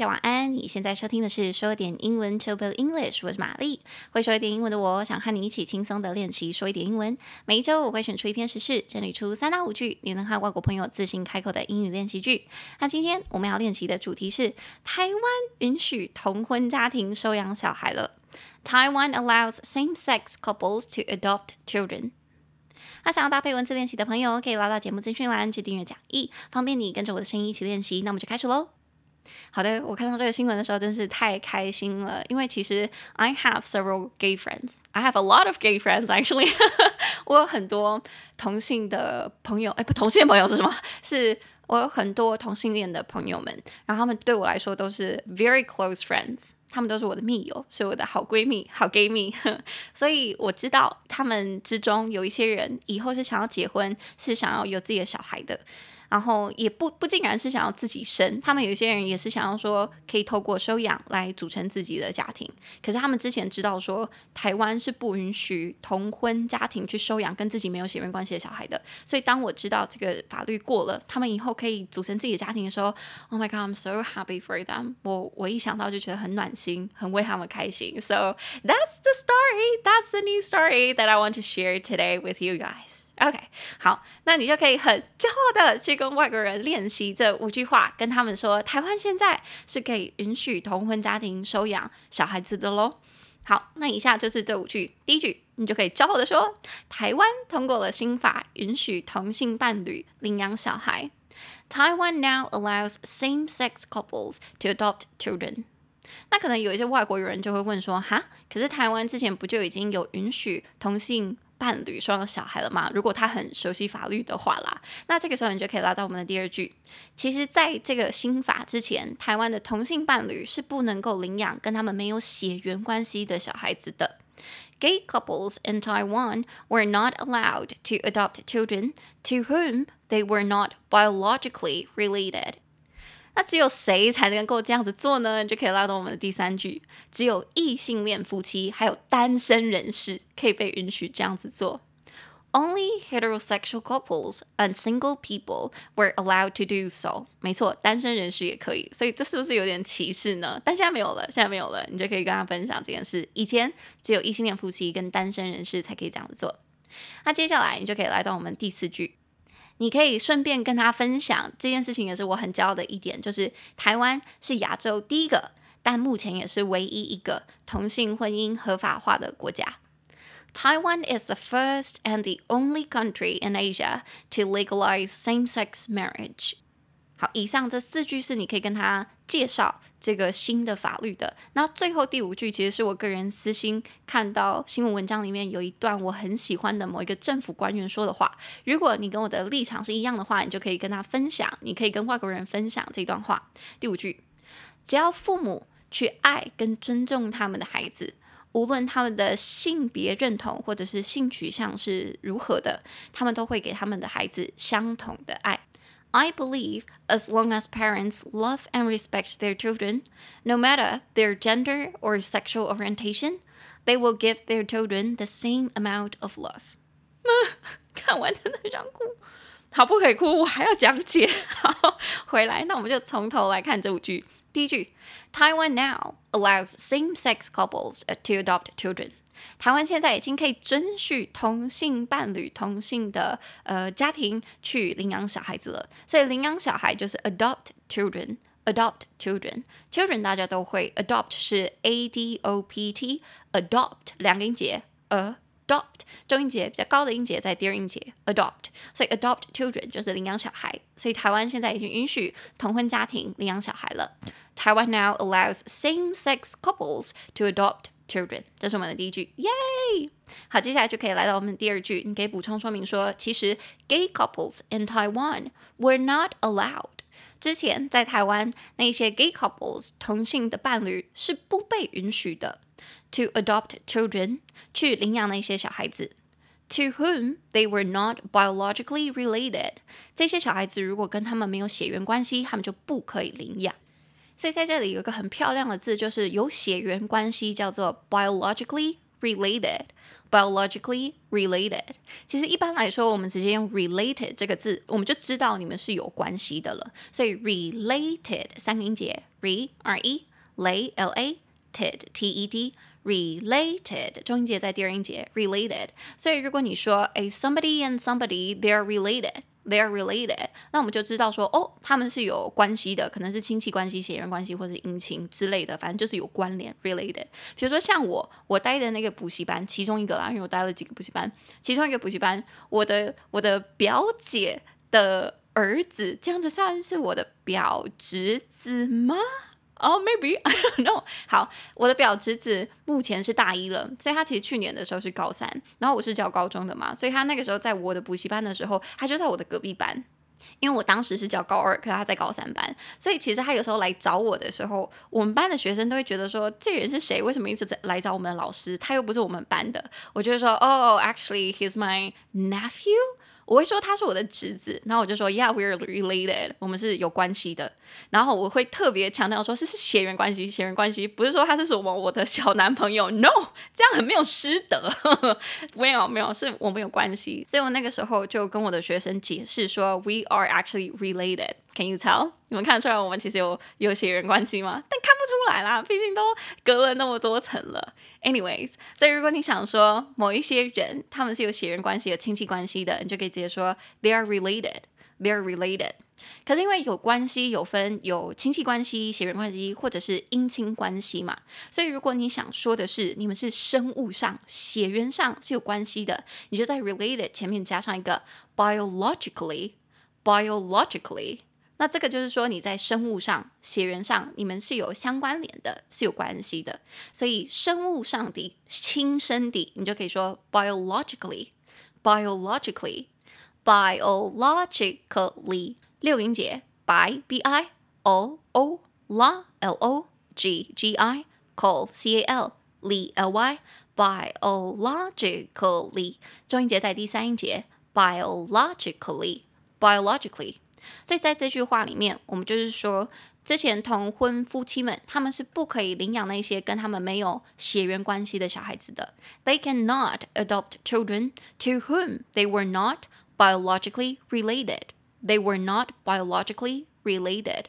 家晚安。你现在收听的是说点英文 Topo English，我是玛丽。会说一点英文的我，想和你一起轻松的练习说一点英文。每一周我会选出一篇时事，整理出三到五句你能和外国朋友自信开口的英语练习句。那今天我们要练习的主题是台湾允许同婚家庭收养小孩了。Taiwan allows same-sex couples to adopt children。那想要搭配文字练习的朋友，可以拉到节目资讯栏去订阅讲义，方便你跟着我的声音一起练习。那我们就开始喽。好的，我看到这个新闻的时候真是太开心了，因为其实 I have several gay friends. I have a lot of gay friends actually. 我有很多同性的朋友，哎，不，同性朋友是什么？是我有很多同性恋的朋友们，然后他们对我来说都是 very close friends，他们都是我的密友，是我的好闺蜜、好 gay 蜜，所以我知道他们之中有一些人以后是想要结婚，是想要有自己的小孩的。然后也不不竟然是想要自己生，他们有些人也是想要说可以透过收养来组成自己的家庭。可是他们之前知道说台湾是不允许同婚家庭去收养跟自己没有血缘关系的小孩的。所以当我知道这个法律过了，他们以后可以组成自己的家庭的时候，Oh my God, I'm so happy for them！我我一想到就觉得很暖心，很为他们开心。So that's the story, that's the new story that I want to share today with you guys. OK，好，那你就可以很骄傲的去跟外国人练习这五句话，跟他们说，台湾现在是可以允许同婚家庭收养小孩子的喽。好，那以下就是这五句，第一句你就可以骄傲的说，台湾通过了新法，允许同性伴侣领养小孩。Taiwan now allows same-sex couples to adopt children。那可能有一些外国人就会问说，哈，可是台湾之前不就已经有允许同性伴侣收养小孩了吗？如果他很熟悉法律的话啦，那这个时候你就可以拉到我们的第二句。其实，在这个新法之前，台湾的同性伴侣是不能够领养跟他们没有血缘关系的小孩子的。Gay couples in Taiwan were not allowed to adopt children to whom they were not biologically related. 那只有谁才能够这样子做呢？你就可以拉到我们的第三句，只有异性恋夫妻还有单身人士可以被允许这样子做。Only heterosexual couples and single people were allowed to do so。没错，单身人士也可以。所以这是不是有点歧视呢？但现在没有了，现在没有了，你就可以跟他分享这件事。以前只有异性恋夫妻跟单身人士才可以这样子做。那接下来你就可以来到我们第四句。你可以顺便跟他分享这件事情，也是我很骄傲的一点，就是台湾是亚洲第一个，但目前也是唯一一个同性婚姻合法化的国家。Taiwan is the first and the only country in Asia to legalize same-sex marriage. 好，以上这四句是你可以跟他介绍这个新的法律的。那最后第五句其实是我个人私心看到新闻文章里面有一段我很喜欢的某一个政府官员说的话。如果你跟我的立场是一样的话，你就可以跟他分享，你可以跟外国人分享这段话。第五句，只要父母去爱跟尊重他们的孩子，无论他们的性别认同或者是性取向是如何的，他们都会给他们的孩子相同的爱。I believe as long as parents love and respect their children, no matter their gender or sexual orientation, they will give their children the same amount of love. 看完真的很想哭，好，不可以哭，我还要讲解。好，回来，那我们就从头来看这五句。第一句，Taiwan now allows same-sex couples to adopt children. 台湾现在已经可以准许同性伴侣、同性的呃家庭去领养小孩子了。所以领养小孩就是 adopt children，adopt children，children 大家都会，adopt 是 a d o p t，adopt 两个音节，adopt 中音节比较高的音节在第二音节，adopt，所以 adopt children 就是领养小孩。所以台湾现在已经允许同婚家庭领养小孩了。台湾 now allows same-sex couples to adopt Children，这是我们的第一句，耶！好，接下来就可以来到我们的第二句，你可以补充说明说，其实 gay couples in Taiwan were not allowed。之前在台湾那些 gay couples 同性的伴侣是不被允许的，to adopt children 去领养那些小孩子，to whom they were not biologically related。这些小孩子如果跟他们没有血缘关系，他们就不可以领养。 所以在这里有一个很漂亮的字，就是有血缘关系，叫做 biologically related。biologically related，其实一般来说，我们直接用 related 这个字，我们就知道你们是有关系的了。所以 related 三个音节：re、re、l、a、ted t e d related 中音节在第二音节 related。所以如果你说 a somebody and somebody they are related。They are related，那我们就知道说，哦，他们是有关系的，可能是亲戚关系、血缘关系或者姻亲之类的，反正就是有关联，related。比如说像我，我待的那个补习班，其中一个啦，因为我待了几个补习班，其中一个补习班，我的我的表姐的儿子，这样子算是我的表侄子吗？哦、，maybe I don't know。好，我的表侄子目前是大一了，所以他其实去年的时候是高三，然后我是教高中的嘛，所以他那个时候在我的补习班的时候，他就在我的隔壁班，因为我当时是教高二，可他在高三班，所以其实他有时候来找我的时候，我们班的学生都会觉得说，这人是谁？为什么一直在来找我们的老师？他又不是我们班的。我就会说，哦，actually he's my nephew。我会说他是我的侄子，然后我就说，Yeah, we're related，我们是有关系的。然后我会特别强调说，是是血缘关系，血缘关系，不是说他是什么我的小男朋友，No，这样很没有师德。没有没有，是我们有关系。所以我那个时候就跟我的学生解释说，We are actually related. Can you tell？你们看得出来我们其实有有血缘关系吗？但看不出来啦，毕竟都隔了那么多层了。Anyways，所以如果你想说某一些人他们是有血缘关系、有亲戚关系的，你就可以直接说 They are related. They are related. 可是因为有关系有分有亲戚关系、血缘关系或者是姻亲关系嘛，所以如果你想说的是你们是生物上、血缘上是有关系的，你就在 related 前面加上一个 biologically. Biologically. 那这个就是说，你在生物上、血缘上，你们是有相关联的，是有关系的。所以生物上的、亲生的，你就可以说 biologically，biologically，biologically，六音节，bi b i o o la l o g g i call c a l l l y，biologically，中音节在第三音节，biologically，biologically。所以在这句话里面，我们就是说，之前同婚夫妻们他们是不可以领养那些跟他们没有血缘关系的小孩子的。They cannot adopt children to whom they were not biologically related. They were not biologically related.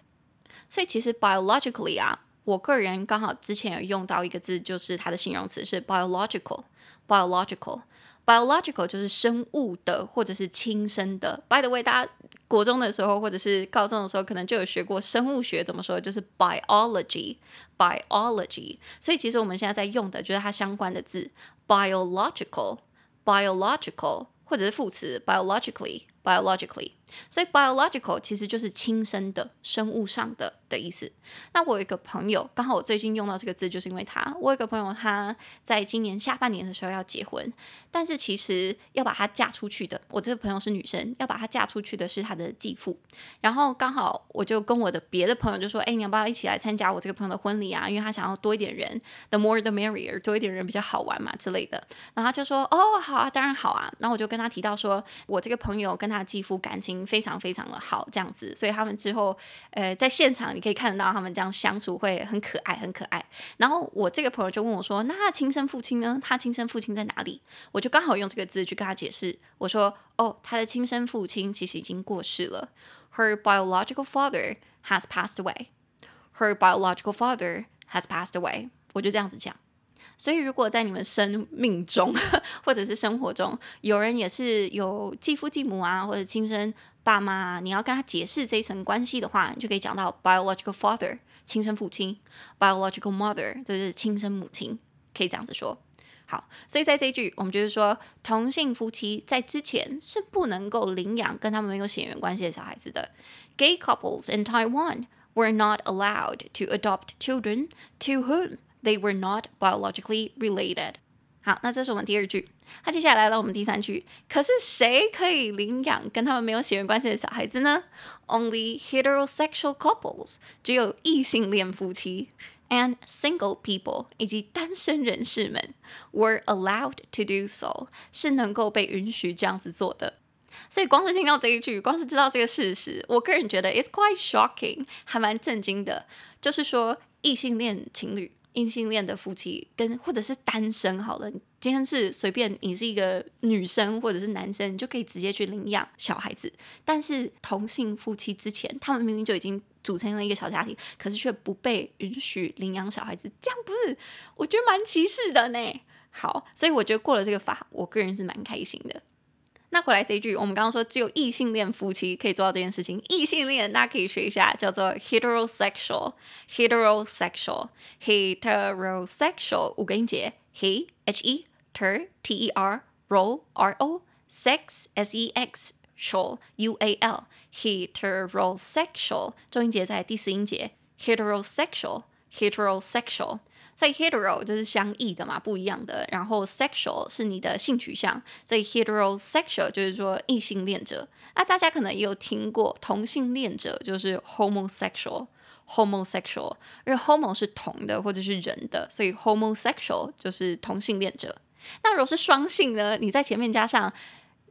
所以其实 biologically 啊，我个人刚好之前有用到一个字，就是它的形容词是 biological。biological biological 就是生物的或者是亲生的。By the way，大家。国中的时候，或者是高中的时候，可能就有学过生物学，怎么说？就是 biology，biology。所以其实我们现在在用的就是它相关的字，biological，biological，或者是副词 biologically，biologically。所以 biological 其实就是亲生的、生物上的的意思。那我有一个朋友，刚好我最近用到这个字，就是因为他。我有个朋友，他在今年下半年的时候要结婚，但是其实要把她嫁出去的，我这个朋友是女生，要把她嫁出去的是她的继父。然后刚好我就跟我的别的朋友就说：“哎，你要不要一起来参加我这个朋友的婚礼啊？因为他想要多一点人，the more the merrier，多一点人比较好玩嘛之类的。”然后他就说：“哦，好啊，当然好啊。”然后我就跟他提到说，我这个朋友跟他继父感情非常非常的好，这样子，所以他们之后，呃，在现场你可以看得到他们这样相处会很可爱，很可爱。然后我这个朋友就问我说：“那亲生父亲呢？他亲生父亲在哪里？”我就刚好用这个字去跟他解释，我说：“哦，他的亲生父亲其实已经过世了。Her biological father has passed away. Her biological father has passed away.” 我就这样子讲。所以，如果在你们生命中，或者是生活中，有人也是有继父继母啊，或者亲生爸妈，你要跟他解释这一层关系的话，你就可以讲到 biological father 亲生父亲，biological mother 就是亲生母亲，可以这样子说。好，所以在这一句，我们就是说，同性夫妻在之前是不能够领养跟他们没有血缘关系的小孩子的。Gay couples in Taiwan were not allowed to adopt children to whom They were not biologically related。好，那这是我们第二句。那接下来来到我们第三句。可是谁可以领养跟他们没有血缘关系的小孩子呢？Only heterosexual couples，只有异性恋夫妻，and single people，以及单身人士们，were allowed to do so，是能够被允许这样子做的。所以光是听到这一句，光是知道这个事实，我个人觉得 it's quite shocking，还蛮震惊的。就是说异性恋情侣。异性恋的夫妻跟或者是单身好了，今天是随便你是一个女生或者是男生，你就可以直接去领养小孩子。但是同性夫妻之前，他们明明就已经组成了一个小家庭，可是却不被允许领养小孩子，这样不是我觉得蛮歧视的呢？好，所以我觉得过了这个法，我个人是蛮开心的。那回来这一句，我们刚刚说只有异性恋夫妻可以做到这件事情。异性恋大家可以学一下，叫做 heterosexual，heterosexual，heterosexual 五个音节，he h e ter t e r ro r o sex s e x ual u a l heterosexual 重音节在第四音节，heterosexual heterosexual。所以 hetero 就是相异的嘛，不一样的。然后 sexual 是你的性取向，所以 heterosexual 就是说异性恋者。那大家可能也有听过同性恋者，就是 homosexual，homosexual，因为 homo 是同的或者是人的，所以 homosexual 就是同性恋者。那如果是双性呢？你在前面加上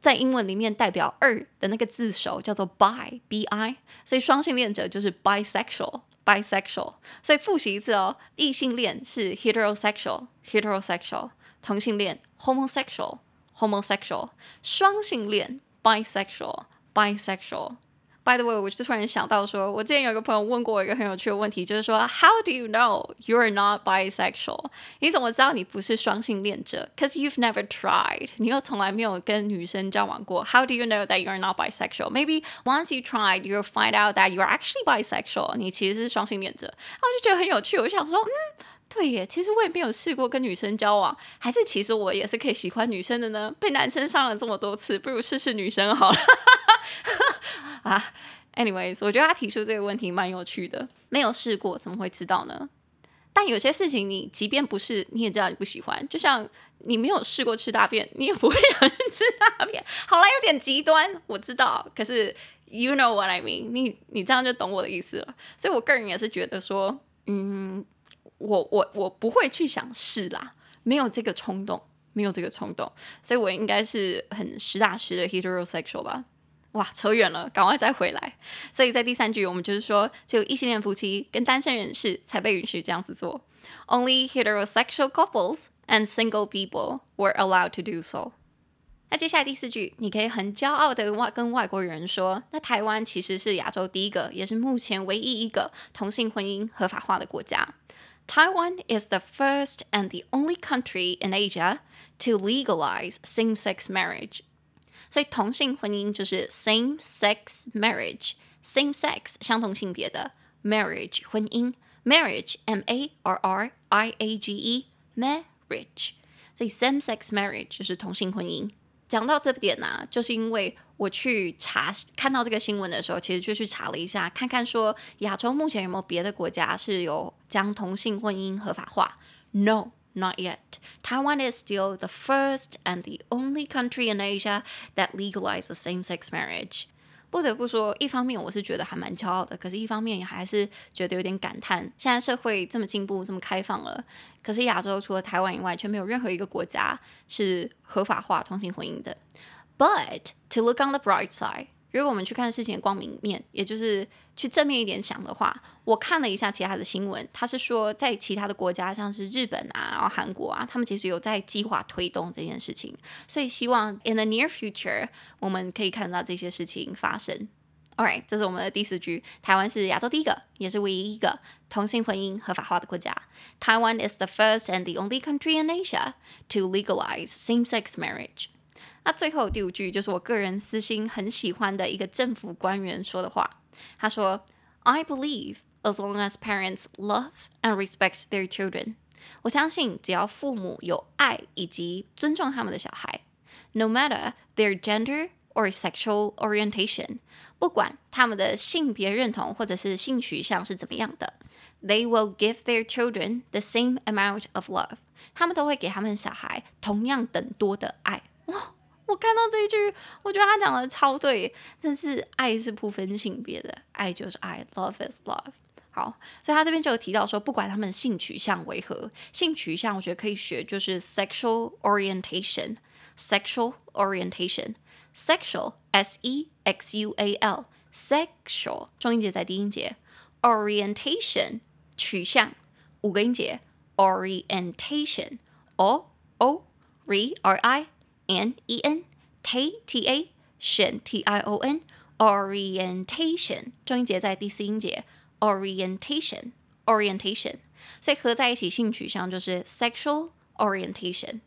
在英文里面代表二的那个字首叫做 bi，bi，所以双性恋者就是 bisexual。bisexual，所以复习一次哦。异性恋是 heterosexual，heterosexual；同性恋 homosexual，homosexual；双性恋 bisexual，bisexual。By the way，我就突然想到说，我之前有一个朋友问过我一个很有趣的问题，就是说，How do you know you are not bisexual？你怎么知道你不是双性恋者？Cause you've never tried，你又从来没有跟女生交往过。How do you know that you are not bisexual？Maybe once you tried, you'll find out that you are actually bisexual。你其实是双性恋者。我就觉得很有趣，我想说，嗯，对耶，其实我也没有试过跟女生交往，还是其实我也是可以喜欢女生的呢？被男生伤了这么多次，不如试试女生好了。啊，anyways，我觉得他提出这个问题蛮有趣的。没有试过，怎么会知道呢？但有些事情，你即便不是，你也知道你不喜欢。就像你没有试过吃大便，你也不会 想去吃大便。好啦，有点极端，我知道。可是，you know what I mean？你你这样就懂我的意思了。所以我个人也是觉得说，嗯，我我我不会去想试啦，没有这个冲动，没有这个冲动。所以我应该是很实打实的 heterosexual 吧。哇，扯远了，赶快再回来。所以在第三句，我们就是说，只有异性恋夫妻跟单身人士才被允许这样子做。Only heterosexual couples and single people were allowed to do so。那接下来第四句，你可以很骄傲的外跟外国人说，那台湾其实是亚洲第一个，也是目前唯一一个同性婚姻合法化的国家。Taiwan is the first and the only country in Asia to legalize same-sex marriage. 所以同性婚姻就是 same sex marriage，same sex 相同性别的 marriage 婚姻 marriage m a r r i a g e marriage，所以 same sex marriage 就是同性婚姻。讲到这点呢、啊，就是因为我去查看到这个新闻的时候，其实就去查了一下，看看说亚洲目前有没有别的国家是有将同性婚姻合法化？No。Not yet. Taiwan is still the first and the only country in Asia that legalizes same-sex marriage. 不得不说，一方面我是觉得还蛮骄傲的，可是一方面也还是觉得有点感叹。现在社会这么进步、这么开放了，可是亚洲除了台湾以外，却没有任何一个国家是合法化同性婚姻的。But to look on the bright side. 如果我们去看事情的光明面，也就是去正面一点想的话， 我看了一下其他的新闻，他是说在其他的国家，像是日本啊、然后韩国啊，他们其实有在计划推动这件事情，所以希望 in the near future 我们可以看到这些事情发生。All right，这是我们的第四句，台湾是亚洲第一个，也是唯一一个同性婚姻合法化的国家。Taiwan is the first and the only country in Asia to legalize same-sex marriage. 那最后第五句就是我个人私心很喜欢的一个政府官员说的话。他说：“I believe as long as parents love and respect their children，我相信只要父母有爱以及尊重他们的小孩，no matter their gender or sexual orientation，不管他们的性别认同或者是性取向是怎么样的，they will give their children the same amount of love，他们都会给他们小孩同样等多的爱。”哇！我看到这一句，我觉得他讲的超对。但是爱是不分性别的，爱就是爱，love is love。好，所以他这边就有提到说，不管他们性取向为何，性取向我觉得可以学，就是 sexual orientation，sexual orientation，sexual s e x u a l，sexual 重音节在低音节，orientation 取向五个音节 orientation，o o re r i n e n t t a 选 t i o n orientation，重音节在第四音节 orientation orientation，所以合在一起性取向就是 sexual orientation。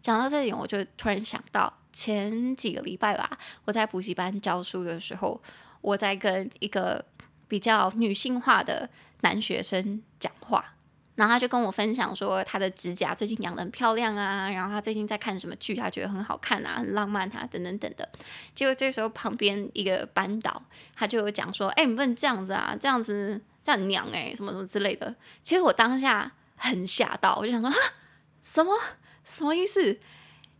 讲到这里，我就突然想到前几个礼拜吧，我在补习班教书的时候，我在跟一个比较女性化的男学生讲话。然后他就跟我分享说，他的指甲最近养得很漂亮啊，然后他最近在看什么剧，他觉得很好看啊，很浪漫啊，等等等等。结果这时候旁边一个班导他就讲说，哎，你不能这样子啊，这样子这样娘哎，什么什么之类的。其实我当下很吓到，我就想说，哈，什么什么意思？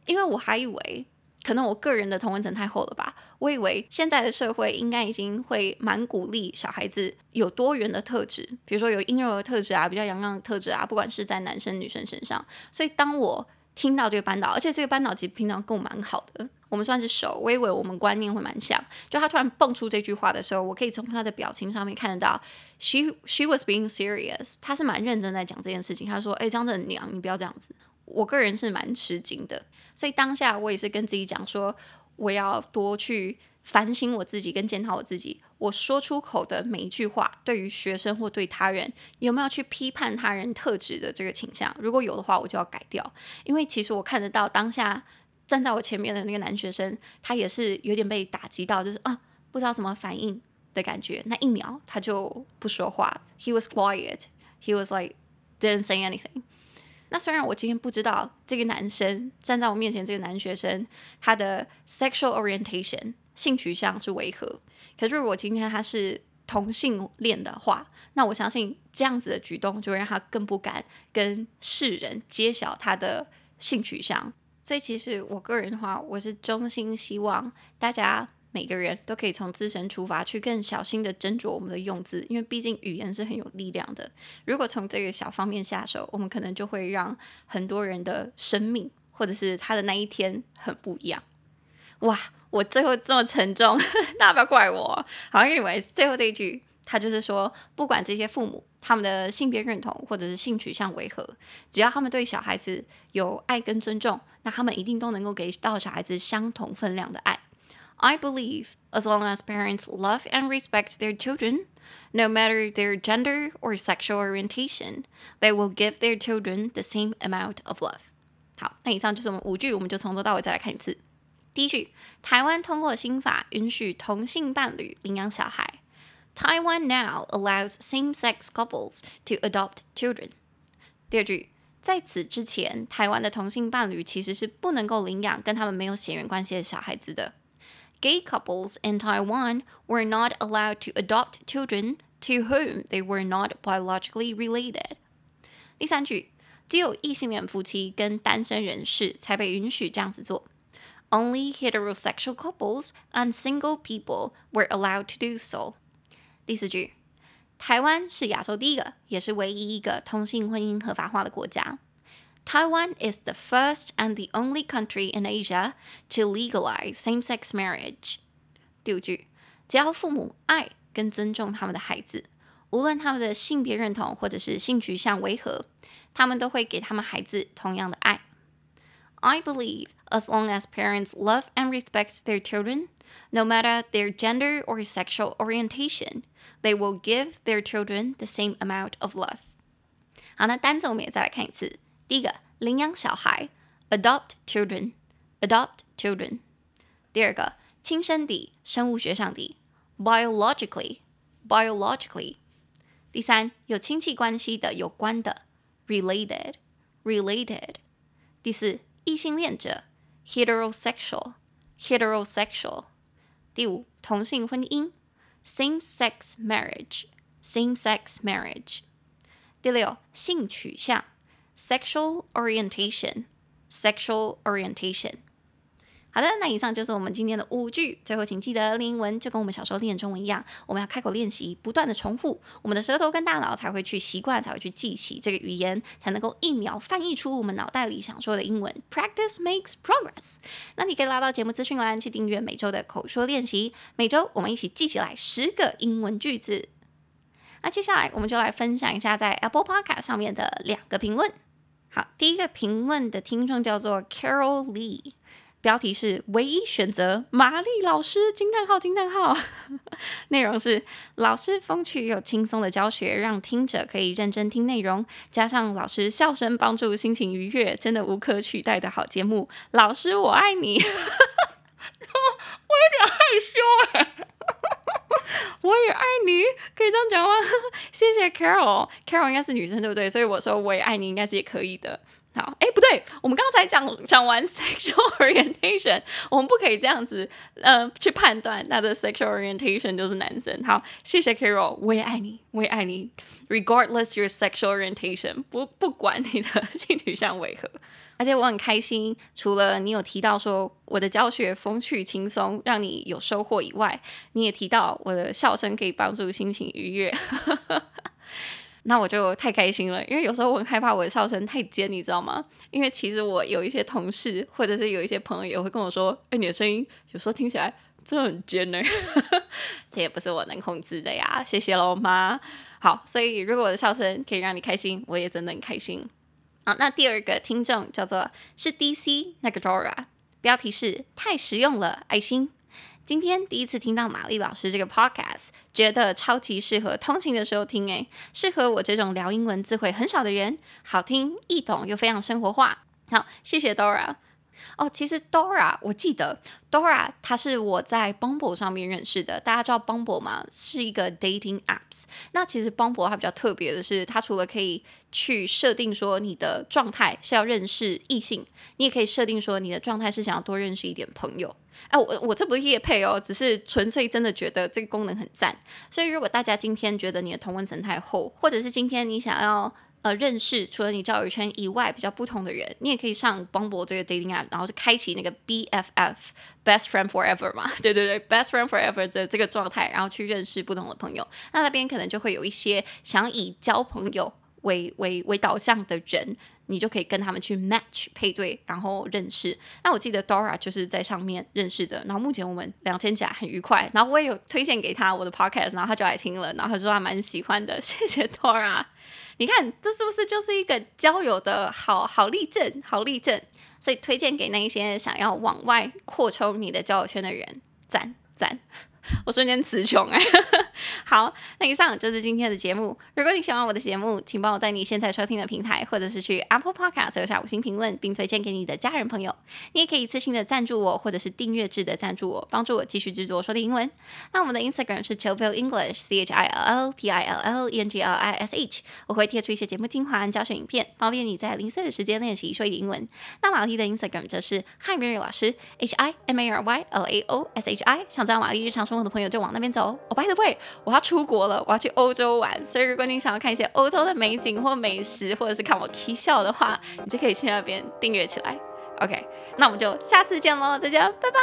因为我还以为。可能我个人的同温层太厚了吧？我以为现在的社会应该已经会蛮鼓励小孩子有多元的特质，比如说有阴柔的特质啊，比较阳刚的特质啊，不管是在男生女生身上。所以当我听到这个班导，而且这个班导其实平常跟我蛮好的，我们算是熟，我以为我们观念会蛮像。就他突然蹦出这句话的时候，我可以从他的表情上面看得到，she she was being serious，他是蛮认真在讲这件事情。他说：“哎，这样子很娘，你不要这样子。”我个人是蛮吃惊的。所以当下我也是跟自己讲说，我要多去反省我自己，跟检讨我自己。我说出口的每一句话，对于学生或对他人，有没有去批判他人特质的这个倾向？如果有的话，我就要改掉。因为其实我看得到当下站在我前面的那个男学生，他也是有点被打击到，就是啊，不知道怎么反应的感觉。那一秒他就不说话，He was quiet. He was like didn't say anything. 那虽然我今天不知道这个男生站在我面前，这个男学生他的 sexual orientation 性取向是为何，可是如果今天他是同性恋的话，那我相信这样子的举动就会让他更不敢跟世人揭晓他的性取向。所以其实我个人的话，我是衷心希望大家。每个人都可以从自身出发，去更小心的斟酌我们的用字，因为毕竟语言是很有力量的。如果从这个小方面下手，我们可能就会让很多人的生命，或者是他的那一天很不一样。哇，我最后这么沉重，大家不要怪我。好，Anyway，最后这一句，他就是说，不管这些父母他们的性别认同或者是性取向为何，只要他们对小孩子有爱跟尊重，那他们一定都能够给到小孩子相同分量的爱。I believe as long as parents love and respect their children, no matter their gender or sexual orientation, they will give their children the same amount of love. 好，那以上就是我们五句，我们就从头到尾再来看一次。第一句，台湾通过新法允许同性伴侣领养小孩。Taiwan now allows same-sex couples to adopt children. 第二句，在此之前，台湾的同性伴侣其实是不能够领养跟他们没有血缘关系的小孩子的。 Gay couples in Taiwan were not allowed to adopt children to whom they were not biologically related. 第三句，只有异性恋夫妻跟单身人士才被允许这样子做。Only heterosexual couples and single people were allowed to do so. 第四句，台湾是亚洲第一个，也是唯一一个同性婚姻合法化的国家。 Taiwan is the first and the only country in Asia to legalize same-sex marriage. 第五句，只要父母爱跟尊重他们的孩子，无论他们的性别认同或者是性取向为何，他们都会给他们孩子同样的爱。I believe as long as parents love and respect their children, no matter their gender or sexual orientation, they will give their children the same amount of love. 好，那单词我们也再来看一次。 第一个，领养小孩，adopt children，adopt children。第二个，亲生的，生物学上的，biologically，biologically。第三，有亲戚关系的，有关的，related，related。第四，异性恋者，heterosexual，heterosexual。第五，同性婚姻，same-sex marriage，same-sex marriage。第六，性取向。Sexual orientation, sexual orientation。好的，那以上就是我们今天的五句。最后，请记得练英文就跟我们小时候练中文一样，我们要开口练习，不断的重复，我们的舌头跟大脑才会去习惯，才会去记起这个语言，才能够一秒翻译出我们脑袋里想说的英文。Practice makes progress。那你可以拉到节目资讯栏去订阅每周的口说练习，每周我们一起记起来十个英文句子。那接下来我们就来分享一下在 Apple Podcast 上面的两个评论。好，第一个评论的听众叫做 Carol Lee。标题是唯一选择玛丽老师惊叹号惊叹号，内容是老师风趣又轻松的教学，让听者可以认真听内容，加上老师笑声帮助心情愉悦，真的无可取代的好节目。老师我爱你，我有点害羞哎，我也爱你，可以这样讲吗？谢谢 Carol，Carol 应该是女生对不对？所以我说我也爱你应该是也可以的。好，哎，不对，我们刚才讲讲完 sexual orientation，我们不可以这样子，呃，去判断他的 sexual orientation 就是男生。好，谢谢 Carol，我也爱你，我也爱你，regardless your sexual orientation，不不管你的性取向为何。而且我很开心，除了你有提到说我的教学风趣轻松，让你有收获以外，你也提到我的笑声可以帮助心情愉悦。那我就太开心了，因为有时候我很害怕我的笑声太尖，你知道吗？因为其实我有一些同事或者是有一些朋友也会跟我说：“哎，你的声音有时候听起来真的很尖呢。”这也不是我能控制的呀。谢谢喽，妈。好，所以如果我的笑声可以让你开心，我也真的很开心。好，那第二个听众叫做是 DC 那个 Dora，标题是太实用了，爱心。今天第一次听到玛丽老师这个 podcast，觉得超级适合通勤的时候听，诶，适合我这种聊英文字会很少的人，好听易懂又非常生活化。好，谢谢 Dora。哦，其实 Dora，我记得 Dora，她是我在 Bumble 上面认识的。大家知道 Bumble 吗？是一个 dating apps。那其实 Bumble 它比较特别的是，它除了可以去设定说你的状态是要认识异性，你也可以设定说你的状态是想要多认识一点朋友。哎，我我这不是业配哦，只是纯粹真的觉得这个功能很赞。所以如果大家今天觉得你的同温层太厚，或者是今天你想要呃认识除了你交友圈以外比较不同的人，你也可以上光博这个 dating app，然后就开启那个 BFF Best Friend Forever 嘛，对对对，Best Friend Forever 的这个状态，然后去认识不同的朋友。那那边可能就会有一些想以交朋友为为为导向的人。你就可以跟他们去 match 配对，然后认识。那我记得 Dora 就是在上面认识的。然后目前我们聊天起来很愉快。然后我也有推荐给他我的 podcast，然后他就来听了，然后他说他蛮喜欢的。谢谢 Dora。你看这是不是就是一个交友的好好例证？好例证。所以推荐给那一些想要往外扩充你的交友圈的人，赞赞。我瞬间词穷哎，好，那以上就是今天的节目。如果你喜欢我的节目，请帮我在你现在收听的平台，或者是去 Apple Podcast 留下五星评论，并推荐给你的家人朋友。你也可以一次性的赞助我，或者是订阅制的赞助我，帮助我继续制作说的英文。那我们的 Instagram 是 Chill English，C H I L L P I L L E N G L I S H，我会贴出一些节目精华教学影片，方便你在零碎的时间练习说一点英文。那玛丽的 Instagram 则是 Hi Mary 老师，H I M A R Y L A O S H I，想知道玛丽日常生活。朋友的朋友就往那边走。哦、oh,，by the way，我要出国了，我要去欧洲玩。所以如果你想要看一些欧洲的美景或美食，或者是看我 K 笑的话，你就可以去那边订阅起来。OK，那我们就下次见喽，大家拜拜。